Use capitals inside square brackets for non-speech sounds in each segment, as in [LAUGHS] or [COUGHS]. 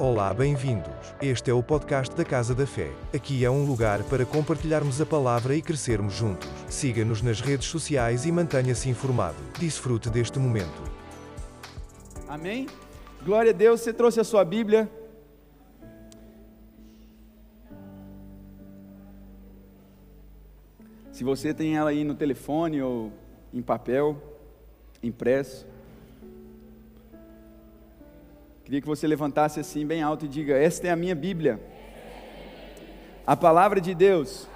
Olá, bem-vindos. Este é o podcast da Casa da Fé. Aqui é um lugar para compartilharmos a palavra e crescermos juntos. Siga-nos nas redes sociais e mantenha-se informado. Desfrute deste momento. Amém? Glória a Deus, você trouxe a sua Bíblia. Se você tem ela aí no telefone ou em papel, impresso, queria que você levantasse assim bem alto e diga: Esta é a minha Bíblia, a palavra de Deus.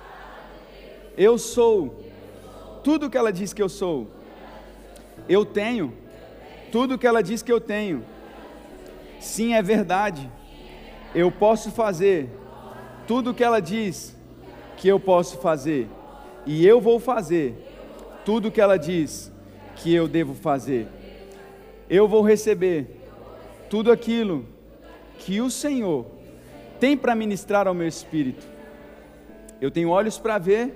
Eu sou tudo que ela diz que eu sou. Eu tenho tudo que ela diz que eu tenho. Sim, é verdade. Eu posso fazer tudo que ela diz que eu posso fazer e eu vou fazer tudo que ela diz que eu devo fazer. Eu vou receber tudo aquilo que o Senhor tem para ministrar ao meu espírito. Eu tenho olhos para ver,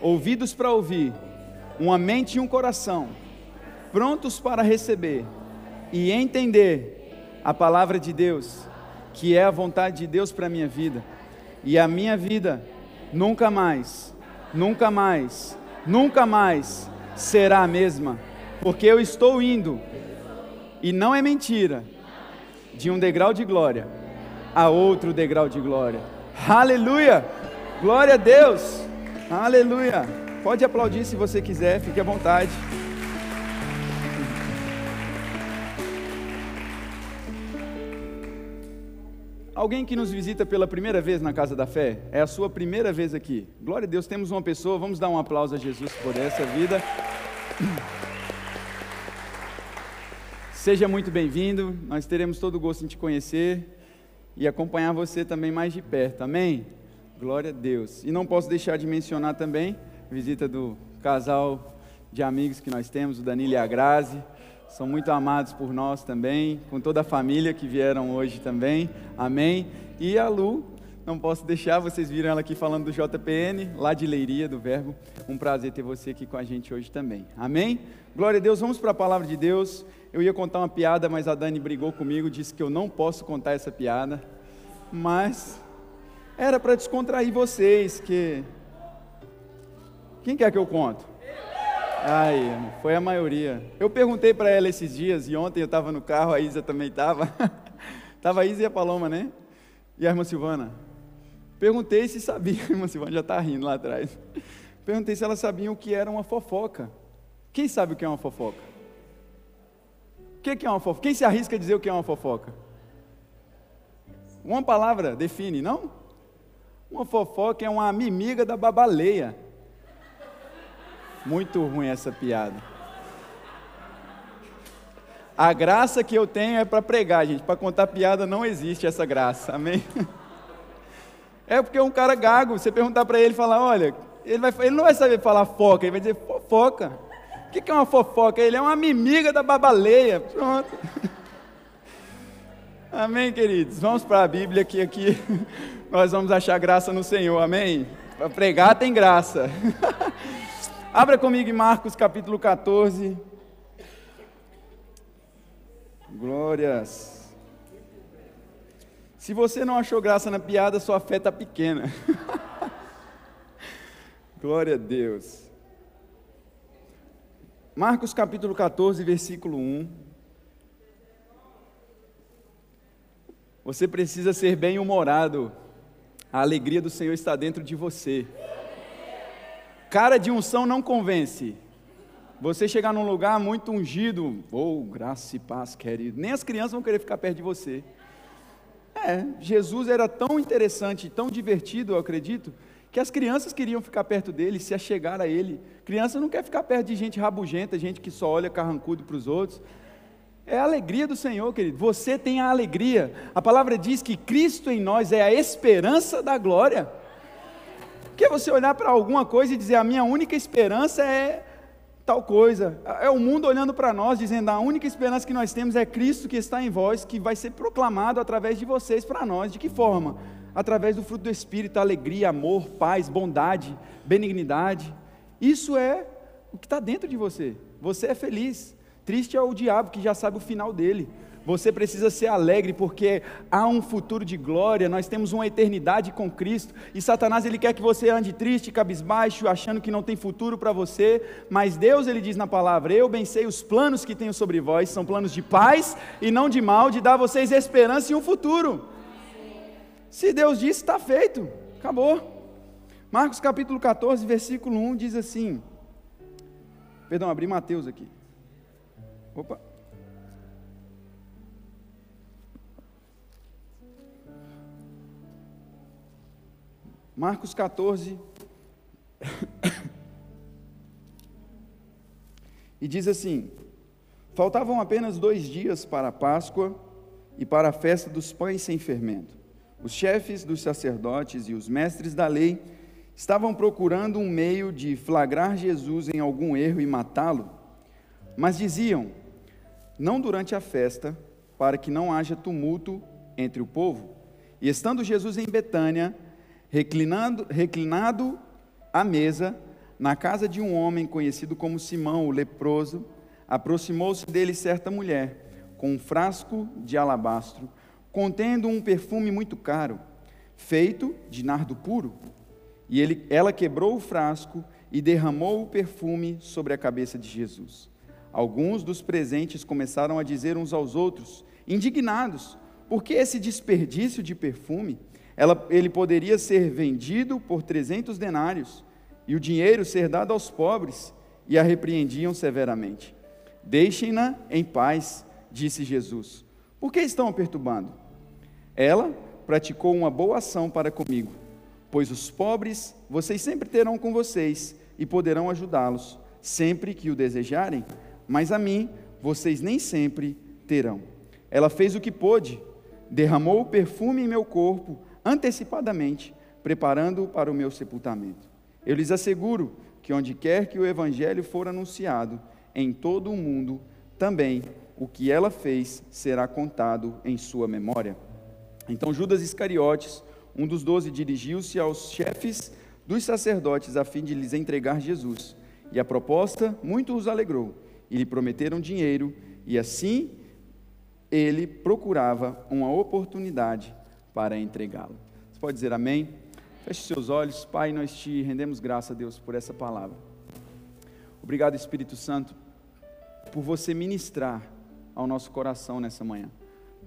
ouvidos para ouvir, uma mente e um coração prontos para receber e entender a palavra de Deus, que é a vontade de Deus para a minha vida. E a minha vida nunca mais nunca mais, nunca mais será a mesma, porque eu estou indo, e não é mentira, de um degrau de glória a outro degrau de glória. Aleluia! Glória a Deus! Aleluia! Pode aplaudir se você quiser, fique à vontade. Alguém que nos visita pela primeira vez na Casa da Fé, é a sua primeira vez aqui. Glória a Deus, temos uma pessoa, vamos dar um aplauso a Jesus por essa vida. Seja muito bem-vindo, nós teremos todo o gosto em te conhecer e acompanhar você também mais de perto, amém? Glória a Deus. E não posso deixar de mencionar também a visita do casal de amigos que nós temos, o Danilo e a Grazi são muito amados por nós também, com toda a família que vieram hoje também, amém. E a Lu, não posso deixar, vocês viram ela aqui falando do JPN, lá de Leiria, do Verbo. Um prazer ter você aqui com a gente hoje também, amém. Glória a Deus, vamos para a palavra de Deus. Eu ia contar uma piada, mas a Dani brigou comigo, disse que eu não posso contar essa piada, mas era para descontrair vocês, que. Quem quer que eu conto? Ai, foi a maioria. Eu perguntei para ela esses dias, e ontem eu estava no carro, a Isa também estava. Estava [LAUGHS] a Isa e a Paloma, né? E a irmã Silvana. Perguntei se sabia, [LAUGHS] a irmã Silvana já está rindo lá atrás. Perguntei se elas sabiam o que era uma fofoca. Quem sabe o que é uma fofoca? Que é uma fofoca? Quem se arrisca a dizer o que é uma fofoca? Uma palavra define, não? Uma fofoca é uma mimiga da babaleia. Muito ruim essa piada. A graça que eu tenho é para pregar, gente. Para contar piada não existe essa graça. Amém? [LAUGHS] É porque um cara gago, você perguntar para ele, falar, olha, ele, vai, ele não vai saber falar foca, ele vai dizer fofoca. O que é uma fofoca? Ele é uma mimiga da babaleia. Pronto. [LAUGHS] Amém, queridos? Vamos para a Bíblia que aqui [LAUGHS] nós vamos achar graça no Senhor. Amém? Para pregar tem graça. [LAUGHS] Abra comigo em Marcos capítulo 14. Glórias. Se você não achou graça na piada, sua fé está pequena. Glória a Deus. Marcos capítulo 14, versículo 1. Você precisa ser bem-humorado. A alegria do Senhor está dentro de você. Cara de unção não convence. Você chegar num lugar muito ungido, ou oh, graça e paz, querido, nem as crianças vão querer ficar perto de você. É, Jesus era tão interessante, tão divertido, eu acredito, que as crianças queriam ficar perto dele, se achegar a ele. Criança não quer ficar perto de gente rabugenta, gente que só olha carrancudo para os outros. É a alegria do Senhor, querido. Você tem a alegria. A palavra diz que Cristo em nós é a esperança da glória. Porque você olhar para alguma coisa e dizer, a minha única esperança é tal coisa. É o mundo olhando para nós, dizendo, a única esperança que nós temos é Cristo que está em vós, que vai ser proclamado através de vocês para nós. De que forma? Através do fruto do Espírito, alegria, amor, paz, bondade, benignidade. Isso é o que está dentro de você. Você é feliz. Triste é o diabo que já sabe o final dele. Você precisa ser alegre porque há um futuro de glória, nós temos uma eternidade com Cristo. E Satanás ele quer que você ande triste, cabisbaixo, achando que não tem futuro para você, mas Deus ele diz na palavra: "Eu bem sei os planos que tenho sobre vós, são planos de paz e não de mal, de dar a vocês esperança e um futuro". Se Deus disse, está feito. Acabou. Marcos capítulo 14, versículo 1 diz assim: Perdão, abri Mateus aqui. Opa. Marcos 14. [COUGHS] e diz assim: Faltavam apenas dois dias para a Páscoa e para a festa dos pães sem fermento. Os chefes dos sacerdotes e os mestres da lei estavam procurando um meio de flagrar Jesus em algum erro e matá-lo, mas diziam: Não durante a festa, para que não haja tumulto entre o povo. E estando Jesus em Betânia, reclinando, reclinado à mesa, na casa de um homem conhecido como Simão, o leproso, aproximou-se dele certa mulher, com um frasco de alabastro, contendo um perfume muito caro, feito de nardo puro. E ele, ela quebrou o frasco e derramou o perfume sobre a cabeça de Jesus. Alguns dos presentes começaram a dizer uns aos outros, indignados, por que esse desperdício de perfume? Ela, ele poderia ser vendido por 300 denários e o dinheiro ser dado aos pobres, e a repreendiam severamente. Deixem-na em paz, disse Jesus. Por que estão perturbando? Ela praticou uma boa ação para comigo Pois os pobres vocês sempre terão com vocês e poderão ajudá-los, sempre que o desejarem, mas a mim vocês nem sempre terão. Ela fez o que pôde, derramou o perfume em meu corpo antecipadamente, preparando-o para o meu sepultamento. Eu lhes asseguro que onde quer que o evangelho for anunciado, em todo o mundo, também o que ela fez será contado em sua memória. Então Judas Iscariotes, um dos doze dirigiu-se aos chefes dos sacerdotes a fim de lhes entregar Jesus. E a proposta muito os alegrou. E lhe prometeram dinheiro, e assim ele procurava uma oportunidade para entregá-lo. Você pode dizer amém? Feche seus olhos, Pai, nós te rendemos graça, Deus, por essa palavra. Obrigado, Espírito Santo, por você ministrar ao nosso coração nessa manhã.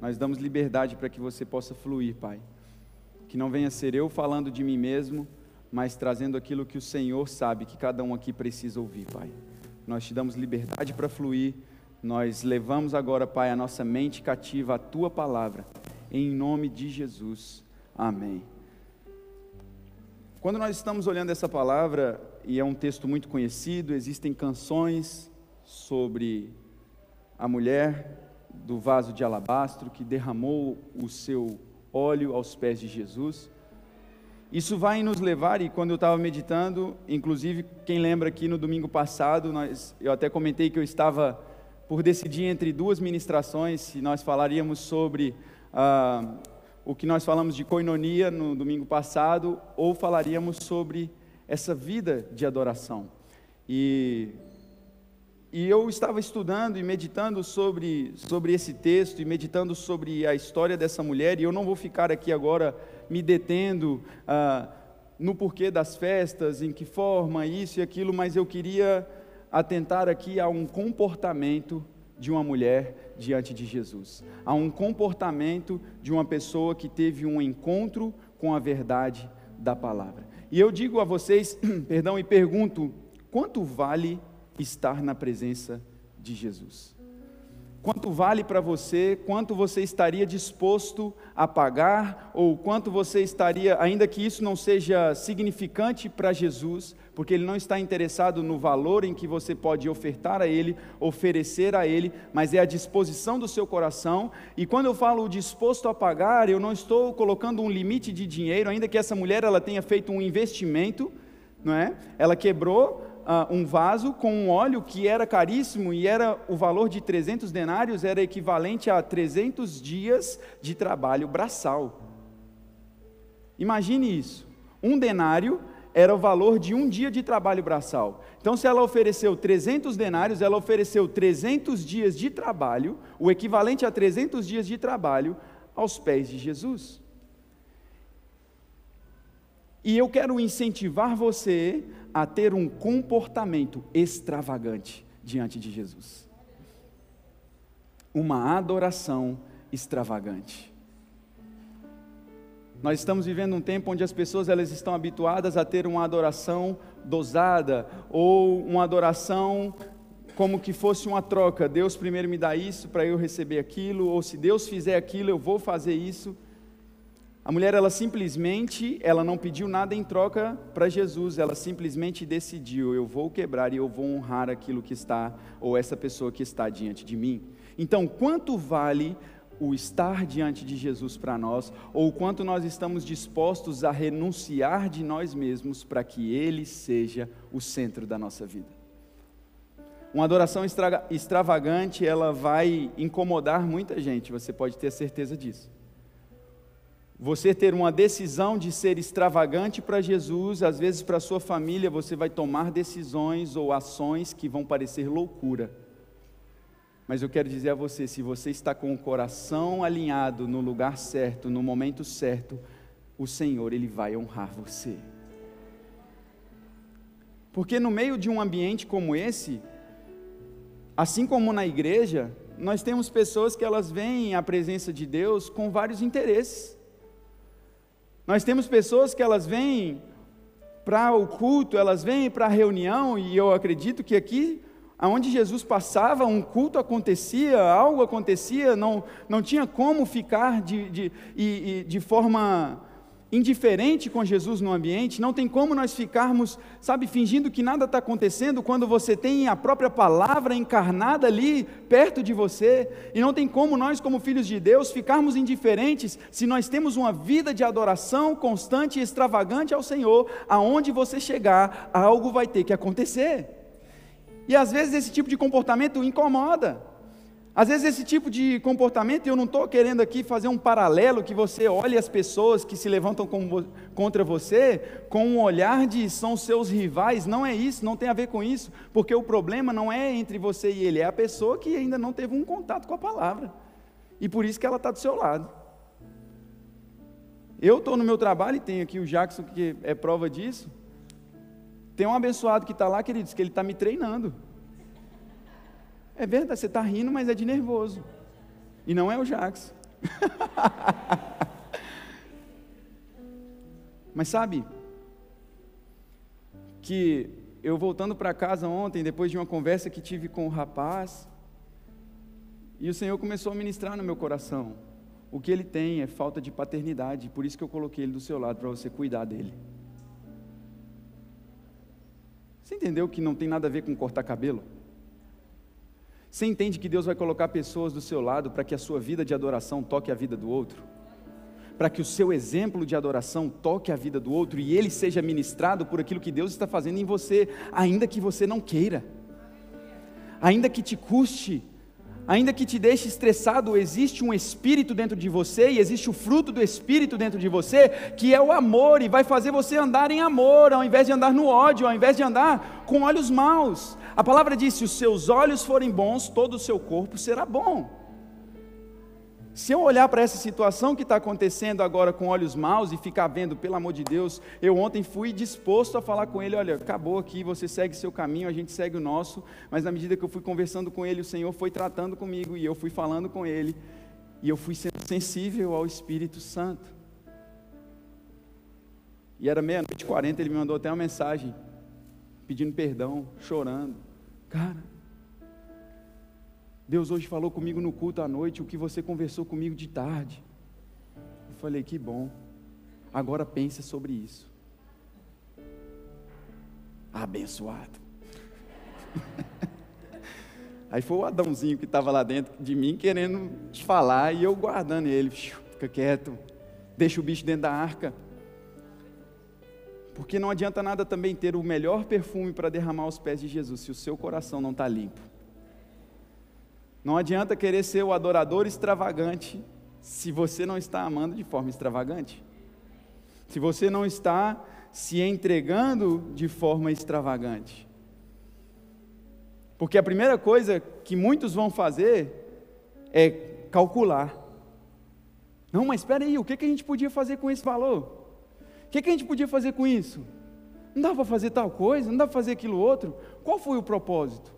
Nós damos liberdade para que você possa fluir, Pai que não venha ser eu falando de mim mesmo, mas trazendo aquilo que o Senhor sabe que cada um aqui precisa ouvir, Pai. Nós te damos liberdade para fluir, nós levamos agora, Pai, a nossa mente cativa à tua palavra, em nome de Jesus. Amém. Quando nós estamos olhando essa palavra, e é um texto muito conhecido, existem canções sobre a mulher do vaso de alabastro que derramou o seu óleo aos pés de Jesus. Isso vai nos levar, e quando eu estava meditando, inclusive, quem lembra aqui no domingo passado, nós, eu até comentei que eu estava por decidir entre duas ministrações, se nós falaríamos sobre ah, o que nós falamos de coinonia no domingo passado, ou falaríamos sobre essa vida de adoração. E e eu estava estudando e meditando sobre, sobre esse texto e meditando sobre a história dessa mulher, e eu não vou ficar aqui agora me detendo ah, no porquê das festas, em que forma, isso e aquilo, mas eu queria atentar aqui a um comportamento de uma mulher diante de Jesus, a um comportamento de uma pessoa que teve um encontro com a verdade da palavra. E eu digo a vocês, [CLEARS THROAT] perdão, e pergunto: quanto vale estar na presença de Jesus. Quanto vale para você, quanto você estaria disposto a pagar, ou quanto você estaria, ainda que isso não seja significante para Jesus, porque Ele não está interessado no valor em que você pode ofertar a Ele, oferecer a Ele, mas é a disposição do seu coração. E quando eu falo disposto a pagar, eu não estou colocando um limite de dinheiro, ainda que essa mulher ela tenha feito um investimento, não é? Ela quebrou uh, um vaso com um óleo que era caríssimo e era o valor de 300 denários era equivalente a 300 dias de trabalho braçal. Imagine isso. Um denário era o valor de um dia de trabalho braçal. Então, se ela ofereceu 300 denários, ela ofereceu 300 dias de trabalho, o equivalente a 300 dias de trabalho, aos pés de Jesus. E eu quero incentivar você a ter um comportamento extravagante diante de Jesus. Uma adoração extravagante. Nós estamos vivendo um tempo onde as pessoas elas estão habituadas a ter uma adoração dosada ou uma adoração como que fosse uma troca. Deus primeiro me dá isso para eu receber aquilo, ou se Deus fizer aquilo, eu vou fazer isso. A mulher ela simplesmente, ela não pediu nada em troca para Jesus, ela simplesmente decidiu, eu vou quebrar e eu vou honrar aquilo que está ou essa pessoa que está diante de mim. Então, quanto vale o estar diante de Jesus para nós, ou quanto nós estamos dispostos a renunciar de nós mesmos para que Ele seja o centro da nossa vida. Uma adoração extravagante, ela vai incomodar muita gente, você pode ter certeza disso. Você ter uma decisão de ser extravagante para Jesus, às vezes para sua família, você vai tomar decisões ou ações que vão parecer loucura mas eu quero dizer a você: se você está com o coração alinhado no lugar certo, no momento certo, o Senhor, Ele vai honrar você. Porque no meio de um ambiente como esse, assim como na igreja, nós temos pessoas que elas veem a presença de Deus com vários interesses. Nós temos pessoas que elas vêm para o culto, elas vêm para a reunião, e eu acredito que aqui aonde Jesus passava, um culto acontecia, algo acontecia, não, não tinha como ficar de, de, de, de forma indiferente com Jesus no ambiente, não tem como nós ficarmos, sabe, fingindo que nada está acontecendo quando você tem a própria palavra encarnada ali perto de você, e não tem como nós, como filhos de Deus, ficarmos indiferentes se nós temos uma vida de adoração constante e extravagante ao Senhor, aonde você chegar, algo vai ter que acontecer. E às vezes esse tipo de comportamento incomoda. Às vezes esse tipo de comportamento, eu não estou querendo aqui fazer um paralelo que você olhe as pessoas que se levantam contra você com um olhar de são seus rivais, não é isso, não tem a ver com isso, porque o problema não é entre você e ele, é a pessoa que ainda não teve um contato com a palavra, e por isso que ela está do seu lado. Eu estou no meu trabalho e tenho aqui o Jackson que é prova disso, tem um abençoado que está lá, queridos, que ele está me treinando. É verdade, você está rindo, mas é de nervoso. E não é o Jax. [LAUGHS] mas sabe, que eu voltando para casa ontem, depois de uma conversa que tive com o rapaz, e o Senhor começou a ministrar no meu coração. O que ele tem é falta de paternidade, por isso que eu coloquei ele do seu lado, para você cuidar dele. Você entendeu que não tem nada a ver com cortar cabelo? Você entende que Deus vai colocar pessoas do seu lado para que a sua vida de adoração toque a vida do outro? Para que o seu exemplo de adoração toque a vida do outro e ele seja ministrado por aquilo que Deus está fazendo em você, ainda que você não queira, ainda que te custe, ainda que te deixe estressado, existe um espírito dentro de você e existe o fruto do espírito dentro de você, que é o amor e vai fazer você andar em amor, ao invés de andar no ódio, ao invés de andar com olhos maus. A palavra diz: se os seus olhos forem bons, todo o seu corpo será bom. Se eu olhar para essa situação que está acontecendo agora com olhos maus e ficar vendo, pelo amor de Deus, eu ontem fui disposto a falar com ele: olha, acabou aqui, você segue seu caminho, a gente segue o nosso. Mas na medida que eu fui conversando com ele, o Senhor foi tratando comigo e eu fui falando com ele, e eu fui sendo sensível ao Espírito Santo. E era meia-noite e quarenta, ele me mandou até uma mensagem, pedindo perdão, chorando. Cara, Deus hoje falou comigo no culto à noite o que você conversou comigo de tarde. Eu falei, que bom. Agora pensa sobre isso. Abençoado. [LAUGHS] Aí foi o Adãozinho que estava lá dentro de mim querendo te falar e eu guardando ele. Fica quieto, deixa o bicho dentro da arca. Porque não adianta nada também ter o melhor perfume para derramar aos pés de Jesus se o seu coração não está limpo. Não adianta querer ser o adorador extravagante se você não está amando de forma extravagante. Se você não está se entregando de forma extravagante. Porque a primeira coisa que muitos vão fazer é calcular. Não, mas espera aí, o que, que a gente podia fazer com esse valor? O que, que a gente podia fazer com isso? Não dava para fazer tal coisa, não dava para fazer aquilo outro. Qual foi o propósito?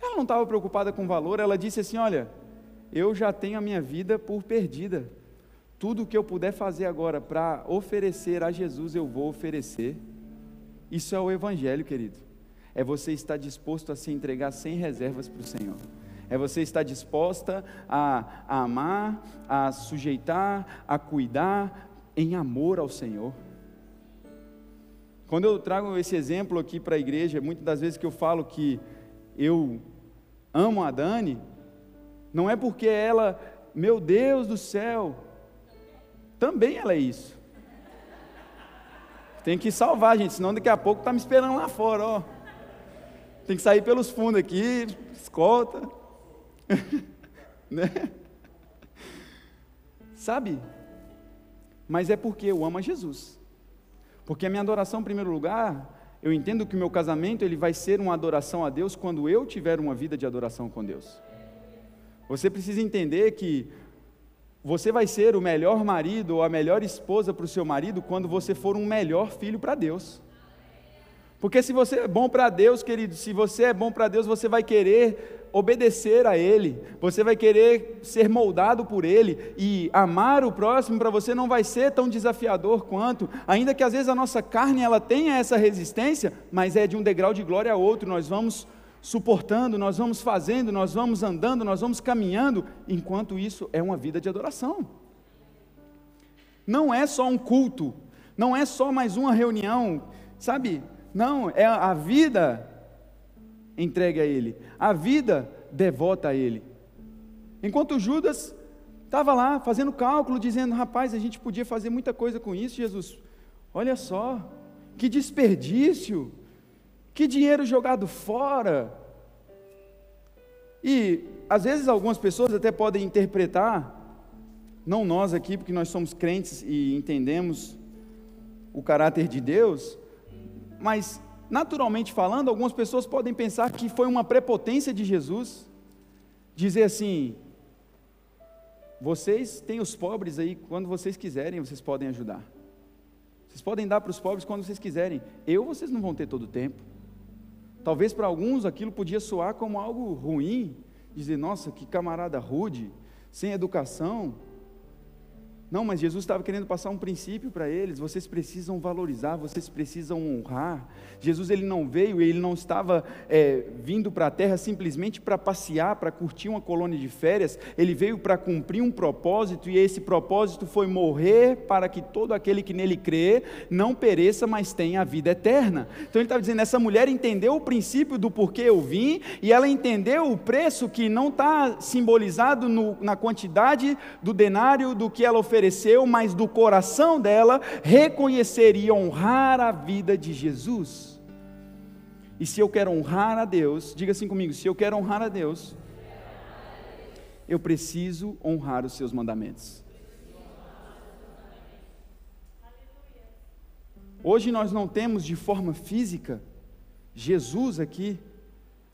Ela não estava preocupada com o valor, ela disse assim: Olha, eu já tenho a minha vida por perdida. Tudo o que eu puder fazer agora para oferecer a Jesus, eu vou oferecer. Isso é o Evangelho, querido. É você estar disposto a se entregar sem reservas para o Senhor. É você estar disposta a, a amar, a sujeitar, a cuidar em amor ao Senhor. Quando eu trago esse exemplo aqui para a igreja, muitas das vezes que eu falo que eu amo a Dani, não é porque ela, meu Deus do céu, também ela é isso. Tem que salvar, gente, senão daqui a pouco está me esperando lá fora, ó. Tem que sair pelos fundos aqui, escolta. [LAUGHS] né? Sabe? Mas é porque eu amo a Jesus. Porque a minha adoração, em primeiro lugar, eu entendo que o meu casamento ele vai ser uma adoração a Deus quando eu tiver uma vida de adoração com Deus. Você precisa entender que você vai ser o melhor marido ou a melhor esposa para o seu marido quando você for um melhor filho para Deus. Porque se você é bom para Deus, querido, se você é bom para Deus, você vai querer obedecer a Ele, você vai querer ser moldado por Ele, e amar o próximo para você não vai ser tão desafiador quanto, ainda que às vezes a nossa carne ela tenha essa resistência, mas é de um degrau de glória a outro, nós vamos suportando, nós vamos fazendo, nós vamos andando, nós vamos caminhando, enquanto isso é uma vida de adoração. Não é só um culto, não é só mais uma reunião, sabe? Não, é a vida entregue a Ele, a vida devota a Ele. Enquanto Judas estava lá fazendo cálculo, dizendo: rapaz, a gente podia fazer muita coisa com isso, Jesus. Olha só, que desperdício, que dinheiro jogado fora. E às vezes algumas pessoas até podem interpretar, não nós aqui, porque nós somos crentes e entendemos o caráter de Deus, mas naturalmente falando, algumas pessoas podem pensar que foi uma prepotência de Jesus dizer assim: vocês têm os pobres aí, quando vocês quiserem, vocês podem ajudar. Vocês podem dar para os pobres quando vocês quiserem. Eu, vocês não vão ter todo o tempo. Talvez para alguns aquilo podia soar como algo ruim, dizer: nossa, que camarada rude, sem educação. Não, mas Jesus estava querendo passar um princípio para eles. Vocês precisam valorizar, vocês precisam honrar. Jesus ele não veio, ele não estava é, vindo para a terra simplesmente para passear, para curtir uma colônia de férias. Ele veio para cumprir um propósito e esse propósito foi morrer para que todo aquele que nele crê não pereça, mas tenha a vida eterna. Então ele estava dizendo: essa mulher entendeu o princípio do porquê eu vim e ela entendeu o preço que não está simbolizado no, na quantidade do denário do que ela ofereceu ofereceu, mas do coração dela reconhecer e honrar a vida de Jesus. E se eu quero honrar a Deus, diga assim comigo: se eu quero honrar a Deus, eu preciso honrar os seus mandamentos. Hoje nós não temos de forma física Jesus aqui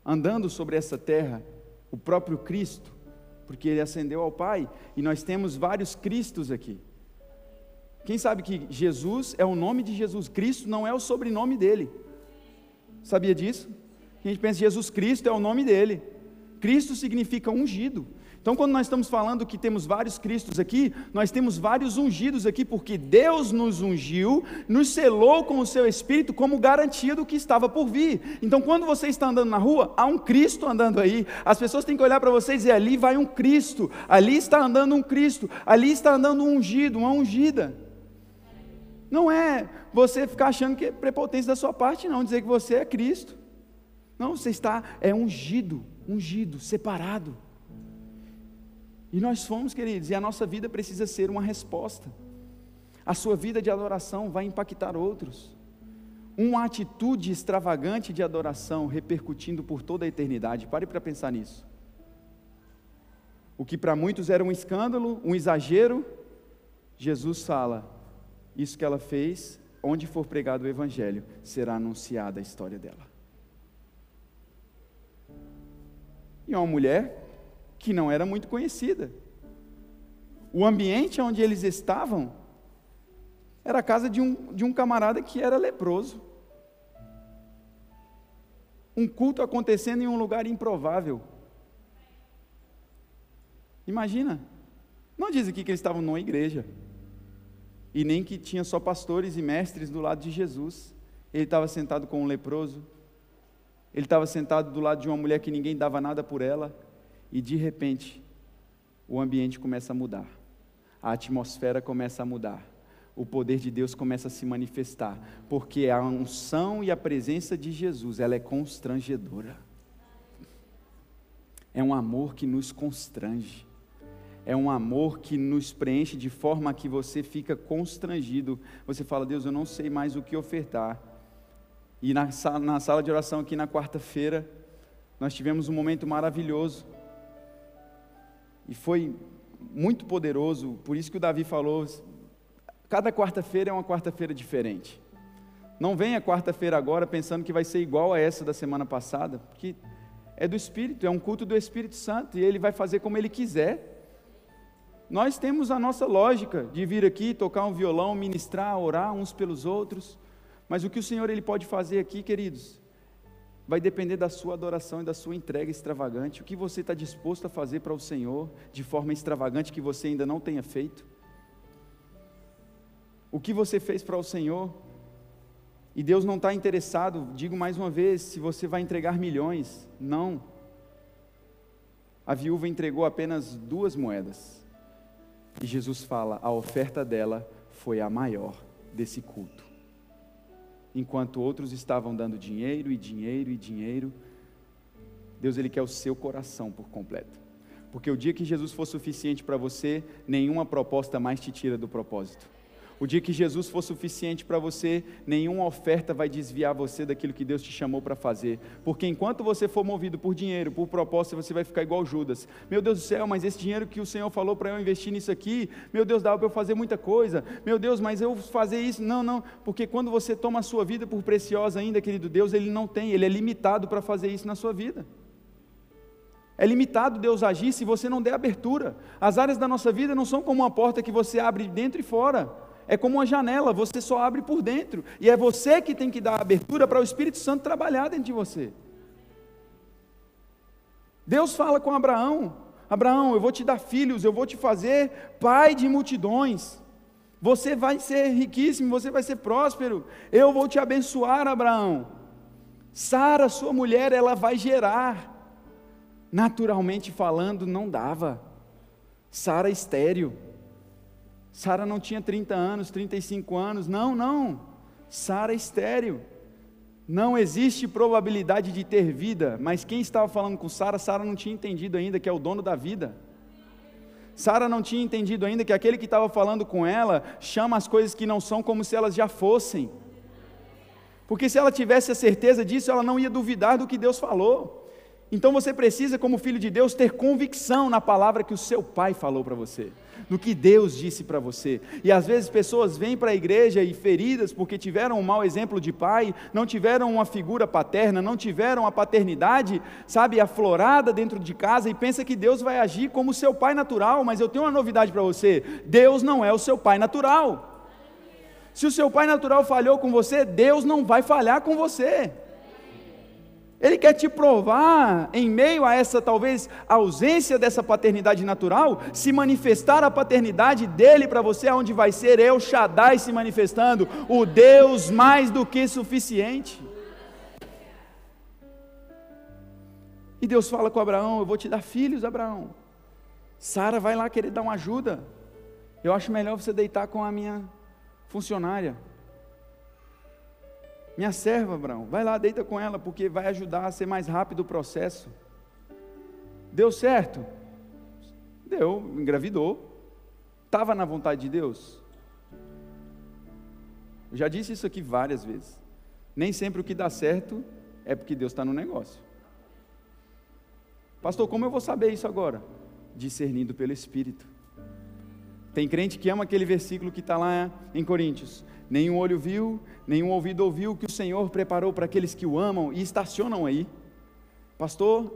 andando sobre essa terra, o próprio Cristo porque ele ascendeu ao Pai, e nós temos vários Cristos aqui. Quem sabe que Jesus é o nome de Jesus, Cristo não é o sobrenome dele. Sabia disso? A gente pensa Jesus Cristo é o nome dele. Cristo significa ungido. Então, quando nós estamos falando que temos vários Cristos aqui, nós temos vários ungidos aqui, porque Deus nos ungiu, nos selou com o seu Espírito como garantia do que estava por vir. Então, quando você está andando na rua, há um Cristo andando aí. As pessoas têm que olhar para você e dizer: ali vai um Cristo, ali está andando um Cristo, ali está andando um ungido, uma ungida. Não é você ficar achando que é prepotência da sua parte, não, dizer que você é Cristo. Não, você está, é ungido, ungido, separado. E nós fomos, queridos, e a nossa vida precisa ser uma resposta. A sua vida de adoração vai impactar outros. Uma atitude extravagante de adoração repercutindo por toda a eternidade. Pare para pensar nisso. O que para muitos era um escândalo, um exagero, Jesus fala: isso que ela fez onde for pregado o Evangelho, será anunciada a história dela. E uma mulher que não era muito conhecida. O ambiente onde eles estavam era a casa de um, de um camarada que era leproso. Um culto acontecendo em um lugar improvável. Imagina. Não diz aqui que eles estavam numa igreja. E nem que tinha só pastores e mestres do lado de Jesus. Ele estava sentado com um leproso. Ele estava sentado do lado de uma mulher que ninguém dava nada por ela. E de repente, o ambiente começa a mudar. A atmosfera começa a mudar. O poder de Deus começa a se manifestar. Porque a unção e a presença de Jesus, ela é constrangedora. É um amor que nos constrange é um amor que nos preenche de forma que você fica constrangido. Você fala, Deus, eu não sei mais o que ofertar. E na sala, na sala de oração aqui na quarta-feira, nós tivemos um momento maravilhoso. E foi muito poderoso, por isso que o Davi falou: cada quarta-feira é uma quarta-feira diferente. Não venha quarta-feira agora pensando que vai ser igual a essa da semana passada, porque é do Espírito, é um culto do Espírito Santo, e ele vai fazer como ele quiser. Nós temos a nossa lógica de vir aqui, tocar um violão, ministrar, orar uns pelos outros, mas o que o Senhor ele pode fazer aqui, queridos, vai depender da sua adoração e da sua entrega extravagante. O que você está disposto a fazer para o Senhor de forma extravagante que você ainda não tenha feito? O que você fez para o Senhor? E Deus não está interessado, digo mais uma vez, se você vai entregar milhões. Não. A viúva entregou apenas duas moedas. E Jesus fala: a oferta dela foi a maior desse culto. Enquanto outros estavam dando dinheiro e dinheiro e dinheiro, Deus ele quer o seu coração por completo. Porque o dia que Jesus for suficiente para você, nenhuma proposta mais te tira do propósito. O dia que Jesus for suficiente para você, nenhuma oferta vai desviar você daquilo que Deus te chamou para fazer. Porque enquanto você for movido por dinheiro, por proposta, você vai ficar igual Judas. Meu Deus do céu, mas esse dinheiro que o Senhor falou para eu investir nisso aqui, meu Deus, dá para eu fazer muita coisa. Meu Deus, mas eu fazer isso, não, não. Porque quando você toma a sua vida por preciosa ainda, querido Deus, Ele não tem, Ele é limitado para fazer isso na sua vida. É limitado Deus agir se você não der abertura. As áreas da nossa vida não são como uma porta que você abre dentro e fora é como uma janela, você só abre por dentro, e é você que tem que dar abertura para o Espírito Santo trabalhar dentro de você. Deus fala com Abraão: Abraão, eu vou te dar filhos, eu vou te fazer pai de multidões. Você vai ser riquíssimo, você vai ser próspero. Eu vou te abençoar, Abraão. Sara, sua mulher, ela vai gerar. Naturalmente falando, não dava. Sara estéreo. Sara não tinha 30 anos, 35 anos. Não, não. Sara é estéreo. Não existe probabilidade de ter vida, mas quem estava falando com Sara, Sara não tinha entendido ainda que é o dono da vida. Sara não tinha entendido ainda que aquele que estava falando com ela chama as coisas que não são como se elas já fossem. Porque se ela tivesse a certeza disso, ela não ia duvidar do que Deus falou. Então você precisa, como filho de Deus, ter convicção na palavra que o seu pai falou para você no que Deus disse para você. E às vezes pessoas vêm para a igreja e feridas porque tiveram um mau exemplo de pai, não tiveram uma figura paterna, não tiveram a paternidade, sabe, aflorada dentro de casa e pensa que Deus vai agir como seu pai natural, mas eu tenho uma novidade para você: Deus não é o seu pai natural. Se o seu pai natural falhou com você, Deus não vai falhar com você. Ele quer te provar, em meio a essa talvez ausência dessa paternidade natural, se manifestar a paternidade dele para você, onde vai ser El Shaddai se manifestando, o Deus mais do que suficiente. E Deus fala com Abraão: Eu vou te dar filhos, Abraão. Sara vai lá querer dar uma ajuda. Eu acho melhor você deitar com a minha funcionária. Minha serva, Abraão, vai lá, deita com ela, porque vai ajudar a ser mais rápido o processo. Deu certo? Deu, engravidou. Estava na vontade de Deus? Eu já disse isso aqui várias vezes. Nem sempre o que dá certo é porque Deus está no negócio. Pastor, como eu vou saber isso agora? Discernindo pelo Espírito. Tem crente que ama aquele versículo que está lá em Coríntios. Nenhum olho viu, nenhum ouvido ouviu que o Senhor preparou para aqueles que o amam e estacionam aí. Pastor,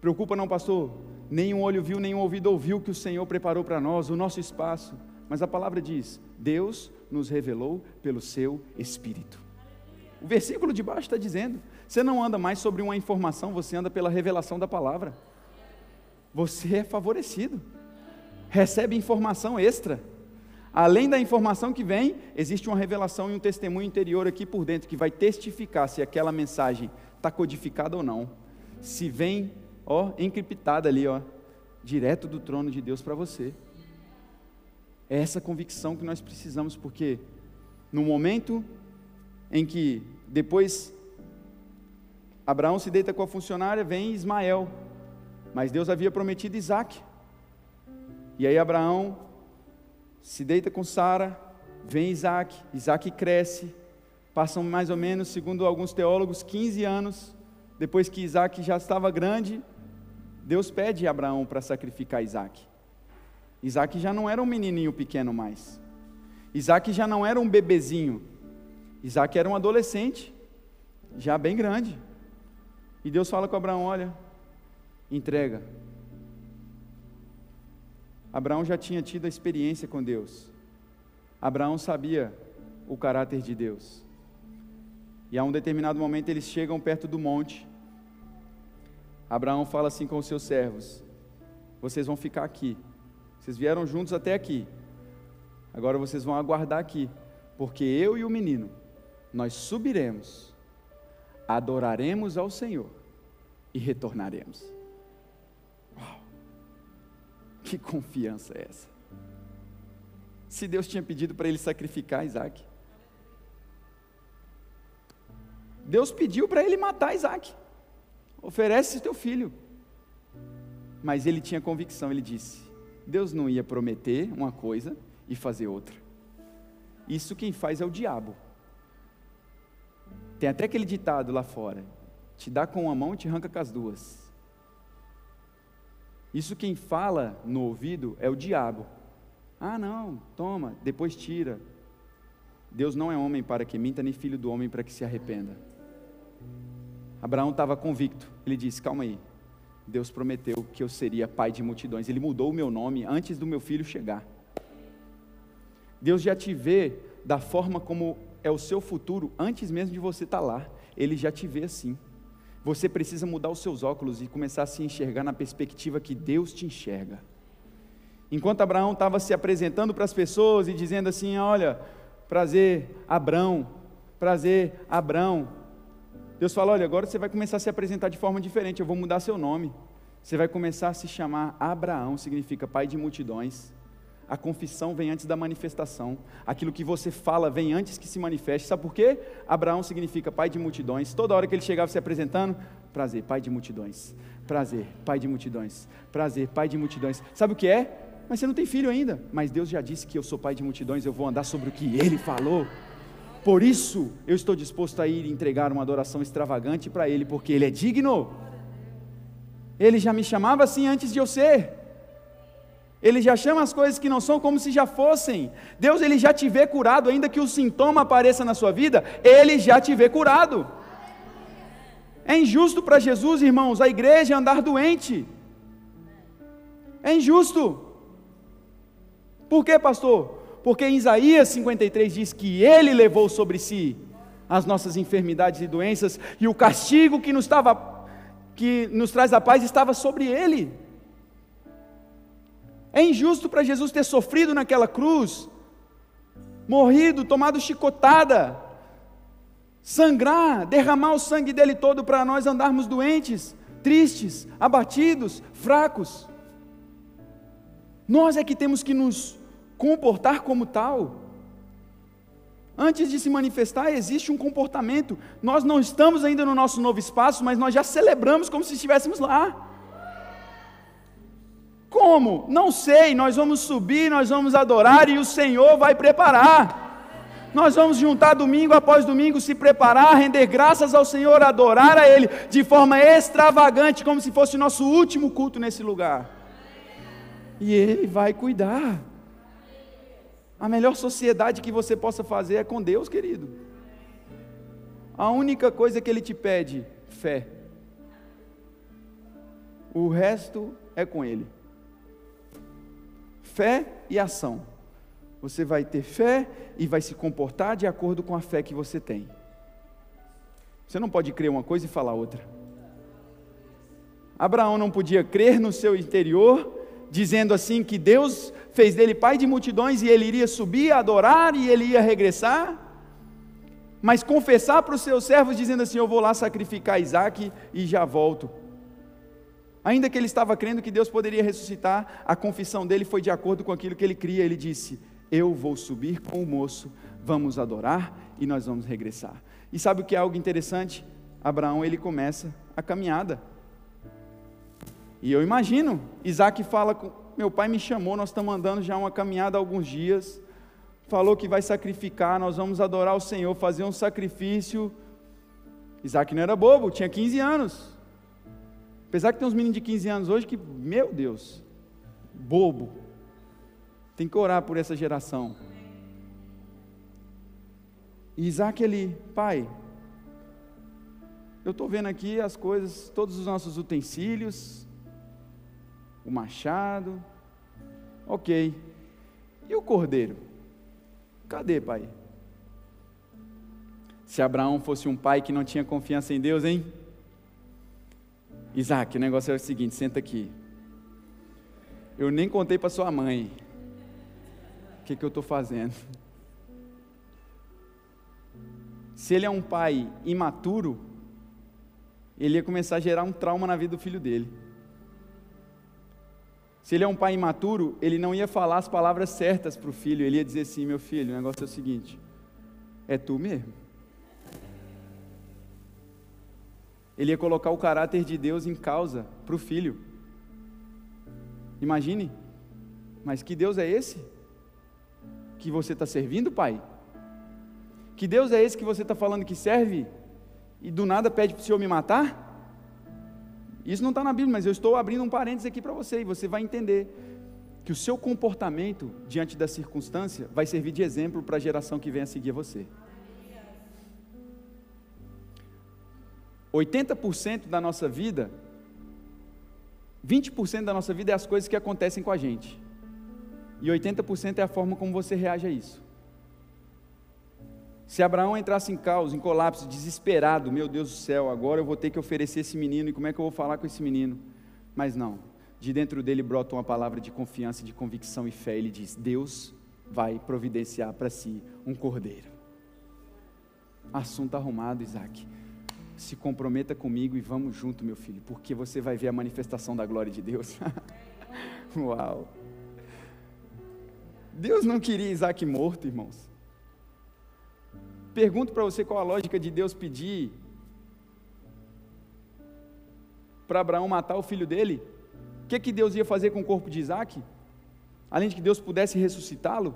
preocupa não, pastor? Nenhum olho viu, nenhum ouvido ouviu que o Senhor preparou para nós, o nosso espaço. Mas a palavra diz: Deus nos revelou pelo seu Espírito. O versículo de baixo está dizendo: você não anda mais sobre uma informação, você anda pela revelação da palavra. Você é favorecido, recebe informação extra. Além da informação que vem, existe uma revelação e um testemunho interior aqui por dentro que vai testificar se aquela mensagem está codificada ou não. Se vem, ó, encriptada ali, ó, direto do trono de Deus para você. É essa convicção que nós precisamos, porque no momento em que depois Abraão se deita com a funcionária, vem Ismael, mas Deus havia prometido Isaac. E aí Abraão se deita com Sara, vem Isaac, Isaac cresce, passam mais ou menos, segundo alguns teólogos, 15 anos, depois que Isaac já estava grande, Deus pede a Abraão para sacrificar Isaac. Isaac já não era um menininho pequeno mais. Isaac já não era um bebezinho. Isaac era um adolescente, já bem grande. E Deus fala com Abraão: olha, entrega. Abraão já tinha tido a experiência com Deus. Abraão sabia o caráter de Deus. E a um determinado momento eles chegam perto do monte. Abraão fala assim com os seus servos: Vocês vão ficar aqui. Vocês vieram juntos até aqui. Agora vocês vão aguardar aqui, porque eu e o menino, nós subiremos, adoraremos ao Senhor e retornaremos. [LAUGHS] Que confiança é essa? Se Deus tinha pedido para ele sacrificar Isaac, Deus pediu para ele matar Isaac. Oferece teu filho. Mas ele tinha convicção, ele disse: Deus não ia prometer uma coisa e fazer outra. Isso quem faz é o diabo. Tem até aquele ditado lá fora: te dá com uma mão te arranca com as duas. Isso quem fala no ouvido é o diabo. Ah, não, toma, depois tira. Deus não é homem para que minta, nem filho do homem para que se arrependa. Abraão estava convicto. Ele disse: Calma aí. Deus prometeu que eu seria pai de multidões. Ele mudou o meu nome antes do meu filho chegar. Deus já te vê da forma como é o seu futuro antes mesmo de você estar lá. Ele já te vê assim. Você precisa mudar os seus óculos e começar a se enxergar na perspectiva que Deus te enxerga. Enquanto Abraão estava se apresentando para as pessoas e dizendo assim: Olha, prazer, Abraão, prazer, Abraão. Deus fala: Olha, agora você vai começar a se apresentar de forma diferente, eu vou mudar seu nome. Você vai começar a se chamar Abraão, significa pai de multidões. A confissão vem antes da manifestação. Aquilo que você fala vem antes que se manifeste. Sabe por quê? Abraão significa pai de multidões. Toda hora que ele chegava se apresentando, prazer, pai de multidões. Prazer, pai de multidões. Prazer, pai de multidões. Sabe o que é? Mas você não tem filho ainda. Mas Deus já disse que eu sou pai de multidões, eu vou andar sobre o que ele falou. Por isso, eu estou disposto a ir entregar uma adoração extravagante para ele, porque ele é digno. Ele já me chamava assim antes de eu ser. Ele já chama as coisas que não são como se já fossem. Deus ele já te vê curado, ainda que o sintoma apareça na sua vida, ele já te vê curado. É injusto para Jesus, irmãos, a igreja andar doente. É injusto. Por quê, pastor? Porque em Isaías 53 diz que ele levou sobre si as nossas enfermidades e doenças e o castigo que nos, que nos traz a paz estava sobre ele. É injusto para Jesus ter sofrido naquela cruz, morrido, tomado chicotada, sangrar, derramar o sangue dele todo para nós andarmos doentes, tristes, abatidos, fracos. Nós é que temos que nos comportar como tal. Antes de se manifestar, existe um comportamento. Nós não estamos ainda no nosso novo espaço, mas nós já celebramos como se estivéssemos lá. Como? Não sei, nós vamos subir, nós vamos adorar e o Senhor vai preparar. Nós vamos juntar domingo após domingo, se preparar, render graças ao Senhor, adorar a Ele de forma extravagante, como se fosse o nosso último culto nesse lugar. E Ele vai cuidar. A melhor sociedade que você possa fazer é com Deus, querido. A única coisa que Ele te pede, fé. O resto é com Ele. Fé e ação. Você vai ter fé e vai se comportar de acordo com a fé que você tem. Você não pode crer uma coisa e falar outra. Abraão não podia crer no seu interior, dizendo assim que Deus fez dele pai de multidões e ele iria subir, adorar e ele ia regressar, mas confessar para os seus servos, dizendo assim: Eu vou lá sacrificar Isaac e já volto. Ainda que ele estava crendo que Deus poderia ressuscitar, a confissão dele foi de acordo com aquilo que ele cria. Ele disse: Eu vou subir com o moço, vamos adorar e nós vamos regressar. E sabe o que é algo interessante? Abraão ele começa a caminhada. E eu imagino, Isaac fala: Meu pai me chamou, nós estamos andando já uma caminhada há alguns dias. Falou que vai sacrificar, nós vamos adorar o Senhor, fazer um sacrifício. Isaac não era bobo, tinha 15 anos. Apesar que tem uns meninos de 15 anos hoje que, meu Deus, bobo. Tem que orar por essa geração. E Isaac ali, pai, eu estou vendo aqui as coisas, todos os nossos utensílios, o machado, ok. E o cordeiro? Cadê, pai? Se Abraão fosse um pai que não tinha confiança em Deus, hein? Isaac, o negócio é o seguinte: senta aqui. Eu nem contei para sua mãe. O que, que eu estou fazendo? Se ele é um pai imaturo, ele ia começar a gerar um trauma na vida do filho dele. Se ele é um pai imaturo, ele não ia falar as palavras certas para o filho, ele ia dizer assim: meu filho, o negócio é o seguinte, é tu mesmo. Ele ia colocar o caráter de Deus em causa para o filho. Imagine, mas que Deus é esse? Que você está servindo, pai? Que Deus é esse que você está falando que serve? E do nada pede para o Senhor me matar? Isso não está na Bíblia, mas eu estou abrindo um parênteses aqui para você e você vai entender que o seu comportamento diante da circunstância vai servir de exemplo para a geração que vem a seguir você. 80% da nossa vida, 20% da nossa vida é as coisas que acontecem com a gente. E 80% é a forma como você reage a isso. Se Abraão entrasse em caos, em colapso, desesperado, meu Deus do céu, agora eu vou ter que oferecer esse menino e como é que eu vou falar com esse menino? Mas não, de dentro dele brota uma palavra de confiança, de convicção e fé. Ele diz: Deus vai providenciar para si um cordeiro. Assunto arrumado, Isaac se comprometa comigo e vamos junto, meu filho, porque você vai ver a manifestação da glória de Deus. [LAUGHS] Uau! Deus não queria Isaac morto, irmãos. Pergunto para você qual a lógica de Deus pedir para Abraão matar o filho dele. O que, que Deus ia fazer com o corpo de Isaac? Além de que Deus pudesse ressuscitá-lo?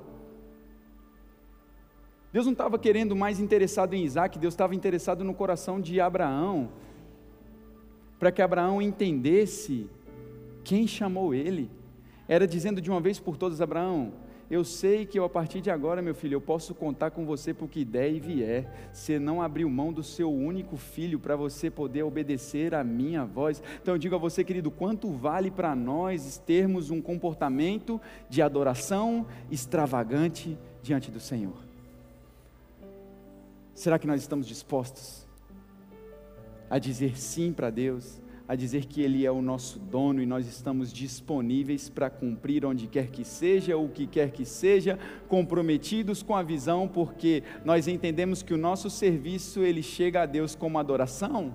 Deus não estava querendo mais interessado em Isaac, Deus estava interessado no coração de Abraão, para que Abraão entendesse quem chamou ele. Era dizendo de uma vez por todas: Abraão, eu sei que eu, a partir de agora, meu filho, eu posso contar com você por que der e vier. Você não abriu mão do seu único filho para você poder obedecer a minha voz. Então eu digo a você, querido, quanto vale para nós termos um comportamento de adoração extravagante diante do Senhor? Será que nós estamos dispostos a dizer sim para Deus, a dizer que Ele é o nosso dono e nós estamos disponíveis para cumprir onde quer que seja, o que quer que seja, comprometidos com a visão, porque nós entendemos que o nosso serviço ele chega a Deus como adoração?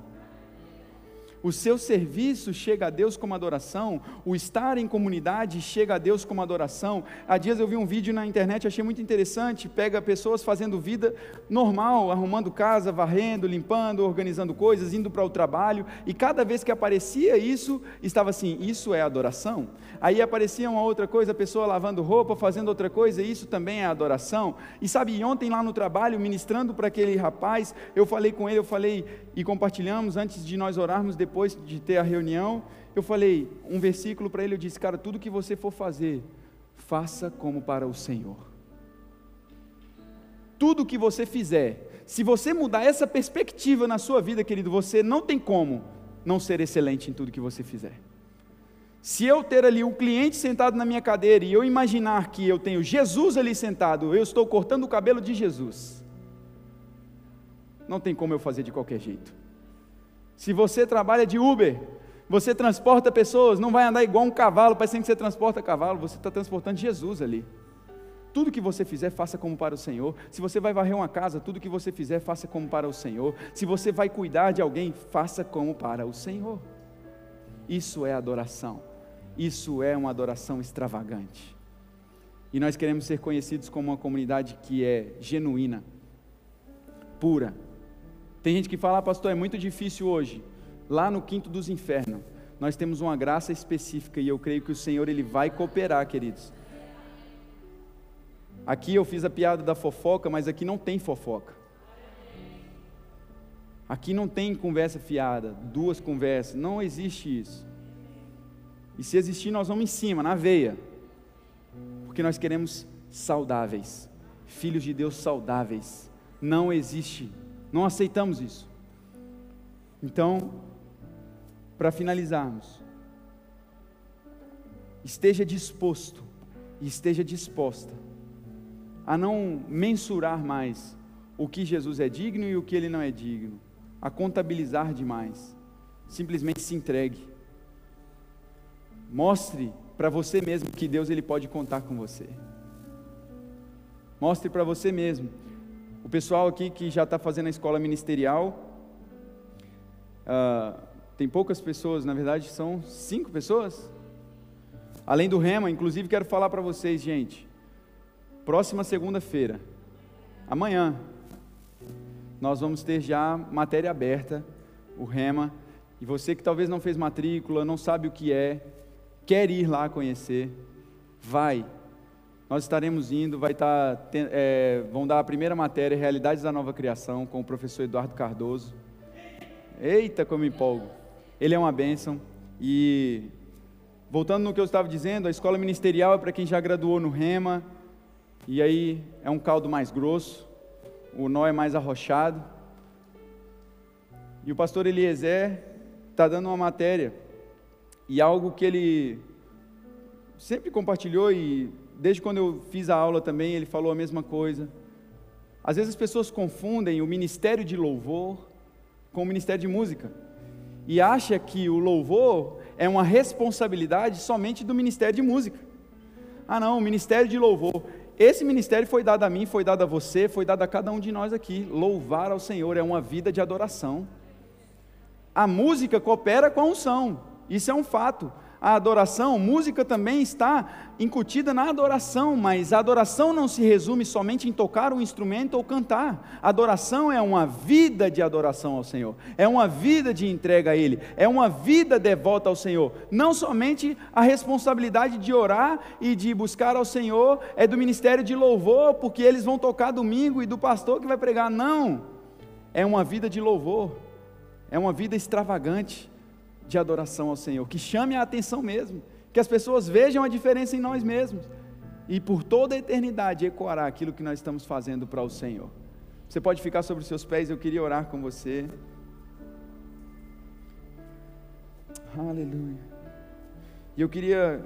O seu serviço chega a Deus como adoração, o estar em comunidade chega a Deus como adoração. Há dias eu vi um vídeo na internet, achei muito interessante. Pega pessoas fazendo vida normal, arrumando casa, varrendo, limpando, organizando coisas, indo para o trabalho, e cada vez que aparecia isso, estava assim: Isso é adoração? Aí aparecia uma outra coisa, a pessoa lavando roupa, fazendo outra coisa, isso também é adoração. E sabe, ontem lá no trabalho, ministrando para aquele rapaz, eu falei com ele, eu falei e compartilhamos antes de nós orarmos depois de ter a reunião, eu falei um versículo para ele, eu disse, cara, tudo que você for fazer, faça como para o Senhor. tudo que você fizer, se você mudar essa perspectiva na sua vida, querido, você não tem como não ser excelente em tudo que você fizer. Se eu ter ali um cliente sentado na minha cadeira e eu imaginar que eu tenho Jesus ali sentado, eu estou cortando o cabelo de Jesus. Não tem como eu fazer de qualquer jeito. Se você trabalha de Uber, você transporta pessoas, não vai andar igual um cavalo, parecendo que você transporta cavalo, você está transportando Jesus ali. Tudo que você fizer, faça como para o Senhor. Se você vai varrer uma casa, tudo que você fizer, faça como para o Senhor. Se você vai cuidar de alguém, faça como para o Senhor. Isso é adoração. Isso é uma adoração extravagante. E nós queremos ser conhecidos como uma comunidade que é genuína, pura. Tem gente que fala, ah, pastor, é muito difícil hoje. Lá no quinto dos infernos, nós temos uma graça específica e eu creio que o Senhor ele vai cooperar, queridos. Aqui eu fiz a piada da fofoca, mas aqui não tem fofoca. Aqui não tem conversa fiada, duas conversas, não existe isso. E se existir, nós vamos em cima, na veia. Porque nós queremos saudáveis, filhos de Deus saudáveis. Não existe, não aceitamos isso. Então, para finalizarmos, esteja disposto e esteja disposta a não mensurar mais o que Jesus é digno e o que ele não é digno, a contabilizar demais. Simplesmente se entregue. Mostre para você mesmo que Deus ele pode contar com você. Mostre para você mesmo. O pessoal aqui que já está fazendo a escola ministerial, uh, tem poucas pessoas, na verdade são cinco pessoas. Além do Rema, inclusive quero falar para vocês, gente. Próxima segunda-feira, amanhã, nós vamos ter já matéria aberta, o Rema. E você que talvez não fez matrícula, não sabe o que é, quer ir lá conhecer, vai. Nós estaremos indo, vai estar, tá é, vão dar a primeira matéria, Realidades da Nova Criação, com o professor Eduardo Cardoso. Eita, como empolgo. Ele é uma bênção. E voltando no que eu estava dizendo, a escola ministerial é para quem já graduou no Rema, e aí é um caldo mais grosso, o nó é mais arrochado. E o pastor Eliezer está dando uma matéria, e algo que ele sempre compartilhou, e desde quando eu fiz a aula também, ele falou a mesma coisa. Às vezes as pessoas confundem o ministério de louvor com o ministério de música, e acha que o louvor é uma responsabilidade somente do ministério de música. Ah, não, o ministério de louvor esse ministério foi dado a mim, foi dado a você, foi dado a cada um de nós aqui. Louvar ao Senhor é uma vida de adoração. A música coopera com a unção, isso é um fato a adoração, música também está incutida na adoração, mas a adoração não se resume somente em tocar um instrumento ou cantar. A adoração é uma vida de adoração ao Senhor, é uma vida de entrega a Ele, é uma vida devota ao Senhor. Não somente a responsabilidade de orar e de buscar ao Senhor é do ministério de louvor, porque eles vão tocar domingo e do pastor que vai pregar. Não, é uma vida de louvor, é uma vida extravagante de adoração ao Senhor, que chame a atenção mesmo, que as pessoas vejam a diferença em nós mesmos e por toda a eternidade ecoará aquilo que nós estamos fazendo para o Senhor. Você pode ficar sobre os seus pés, eu queria orar com você. Aleluia. E eu queria,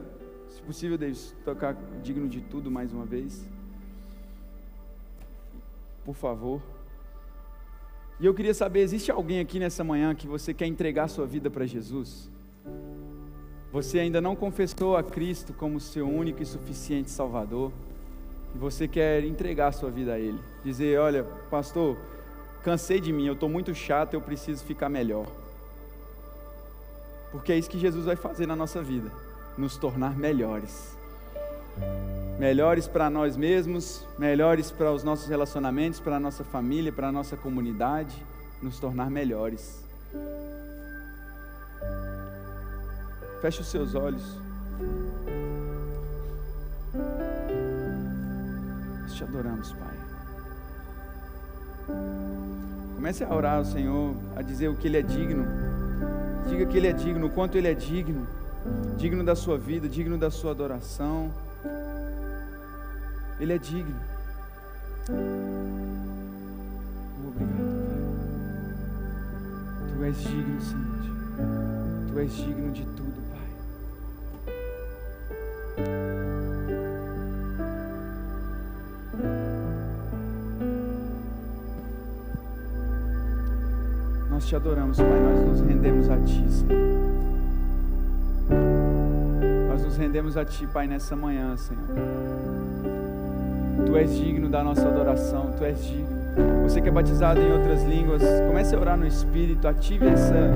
se possível, Deus, tocar digno de tudo mais uma vez. Por favor. E eu queria saber: existe alguém aqui nessa manhã que você quer entregar sua vida para Jesus? Você ainda não confessou a Cristo como seu único e suficiente Salvador? E você quer entregar sua vida a Ele? Dizer: Olha, pastor, cansei de mim, eu estou muito chato, eu preciso ficar melhor. Porque é isso que Jesus vai fazer na nossa vida nos tornar melhores melhores para nós mesmos, melhores para os nossos relacionamentos, para a nossa família, para a nossa comunidade, nos tornar melhores. Feche os seus olhos. Nós te adoramos, Pai. Comece a orar ao Senhor, a dizer o que Ele é digno. Diga que Ele é digno, o quanto Ele é digno. Digno da sua vida, digno da sua adoração. Ele é digno. Obrigado, Pai. Tu és digno, Senhor. Tu és digno de tudo, Pai. Nós te adoramos, Pai. Nós nos rendemos a Ti, Senhor. Nós nos rendemos a Ti, Pai, nessa manhã, Senhor. Tu és digno da nossa adoração, Tu és digno. Você que é batizado em outras línguas, comece a orar no Espírito, ative essa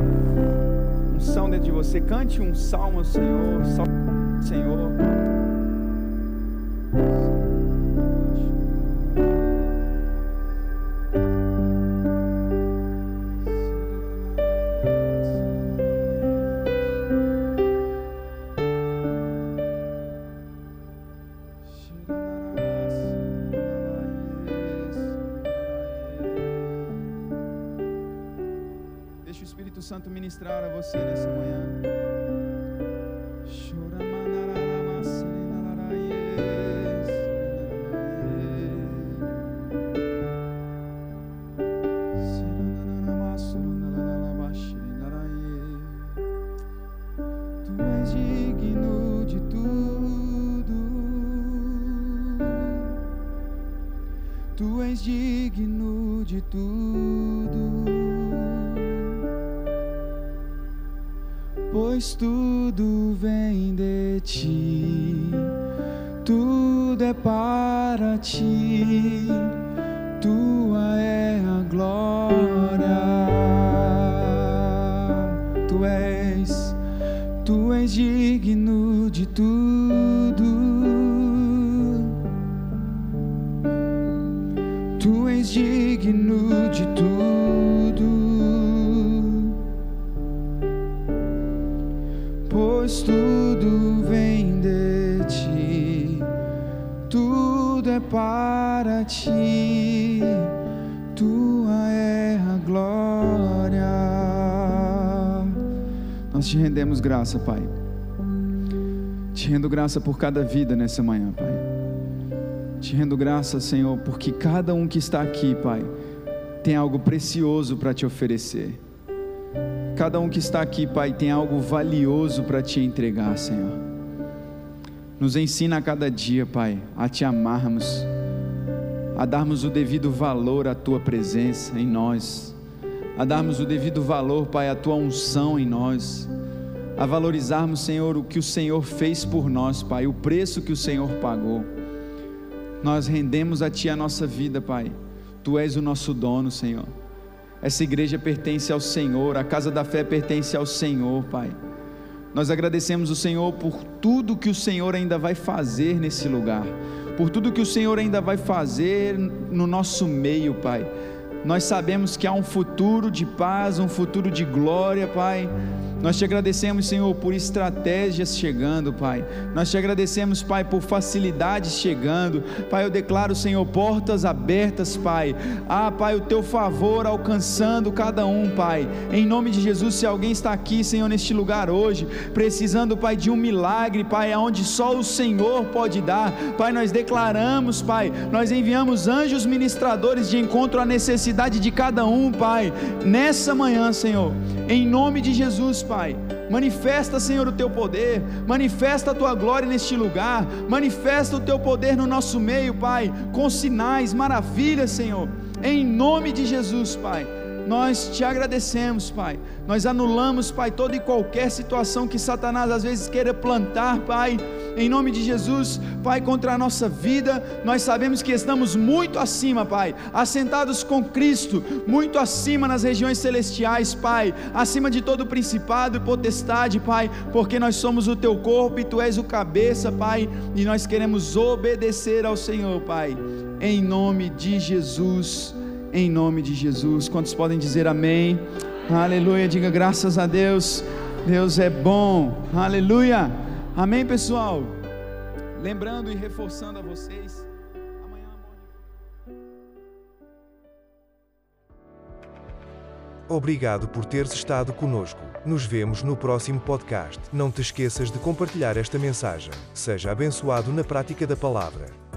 unção dentro de você, cante um salmo ao Senhor, salmo ao Senhor. Santo ministrar a você nessa manhã. Para ti, tua é a glória. Nós te rendemos graça, Pai. Te rendo graça por cada vida nessa manhã, Pai. Te rendo graça, Senhor, porque cada um que está aqui, Pai, tem algo precioso para te oferecer. Cada um que está aqui, Pai, tem algo valioso para te entregar, Senhor. Nos ensina a cada dia, Pai, a te amarmos, a darmos o devido valor à tua presença em nós, a darmos o devido valor, Pai, à tua unção em nós, a valorizarmos, Senhor, o que o Senhor fez por nós, Pai, o preço que o Senhor pagou. Nós rendemos a Ti a nossa vida, Pai. Tu és o nosso dono, Senhor. Essa igreja pertence ao Senhor, a casa da fé pertence ao Senhor, Pai. Nós agradecemos o Senhor por tudo que o Senhor ainda vai fazer nesse lugar, por tudo que o Senhor ainda vai fazer no nosso meio, Pai. Nós sabemos que há um futuro de paz, um futuro de glória, Pai. Nós te agradecemos, Senhor, por estratégias chegando, Pai. Nós te agradecemos, Pai, por facilidades chegando. Pai, eu declaro, Senhor, portas abertas, Pai. Ah, Pai, o teu favor alcançando cada um, Pai. Em nome de Jesus, se alguém está aqui, Senhor, neste lugar hoje, precisando, Pai, de um milagre, Pai, aonde só o Senhor pode dar. Pai, nós declaramos, Pai, nós enviamos anjos ministradores de encontro à necessidade de cada um, Pai. Nessa manhã, Senhor, em nome de Jesus, Pai. Manifesta, Senhor, o teu poder, manifesta a tua glória neste lugar, manifesta o teu poder no nosso meio, Pai, com sinais, maravilhas, Senhor, em nome de Jesus, Pai. Nós te agradecemos, Pai. Nós anulamos, Pai, toda e qualquer situação que Satanás às vezes queira plantar, Pai. Em nome de Jesus, Pai, contra a nossa vida, nós sabemos que estamos muito acima, Pai, assentados com Cristo, muito acima nas regiões celestiais, Pai, acima de todo principado e potestade, Pai, porque nós somos o teu corpo e tu és o cabeça, Pai, e nós queremos obedecer ao Senhor, Pai, em nome de Jesus em nome de Jesus. Quantos podem dizer amém? Aleluia, diga graças a Deus. Deus é bom. Aleluia. Amém, pessoal. Lembrando e reforçando a vocês. amanhã Obrigado por teres estado conosco. Nos vemos no próximo podcast. Não te esqueças de compartilhar esta mensagem. Seja abençoado na prática da palavra.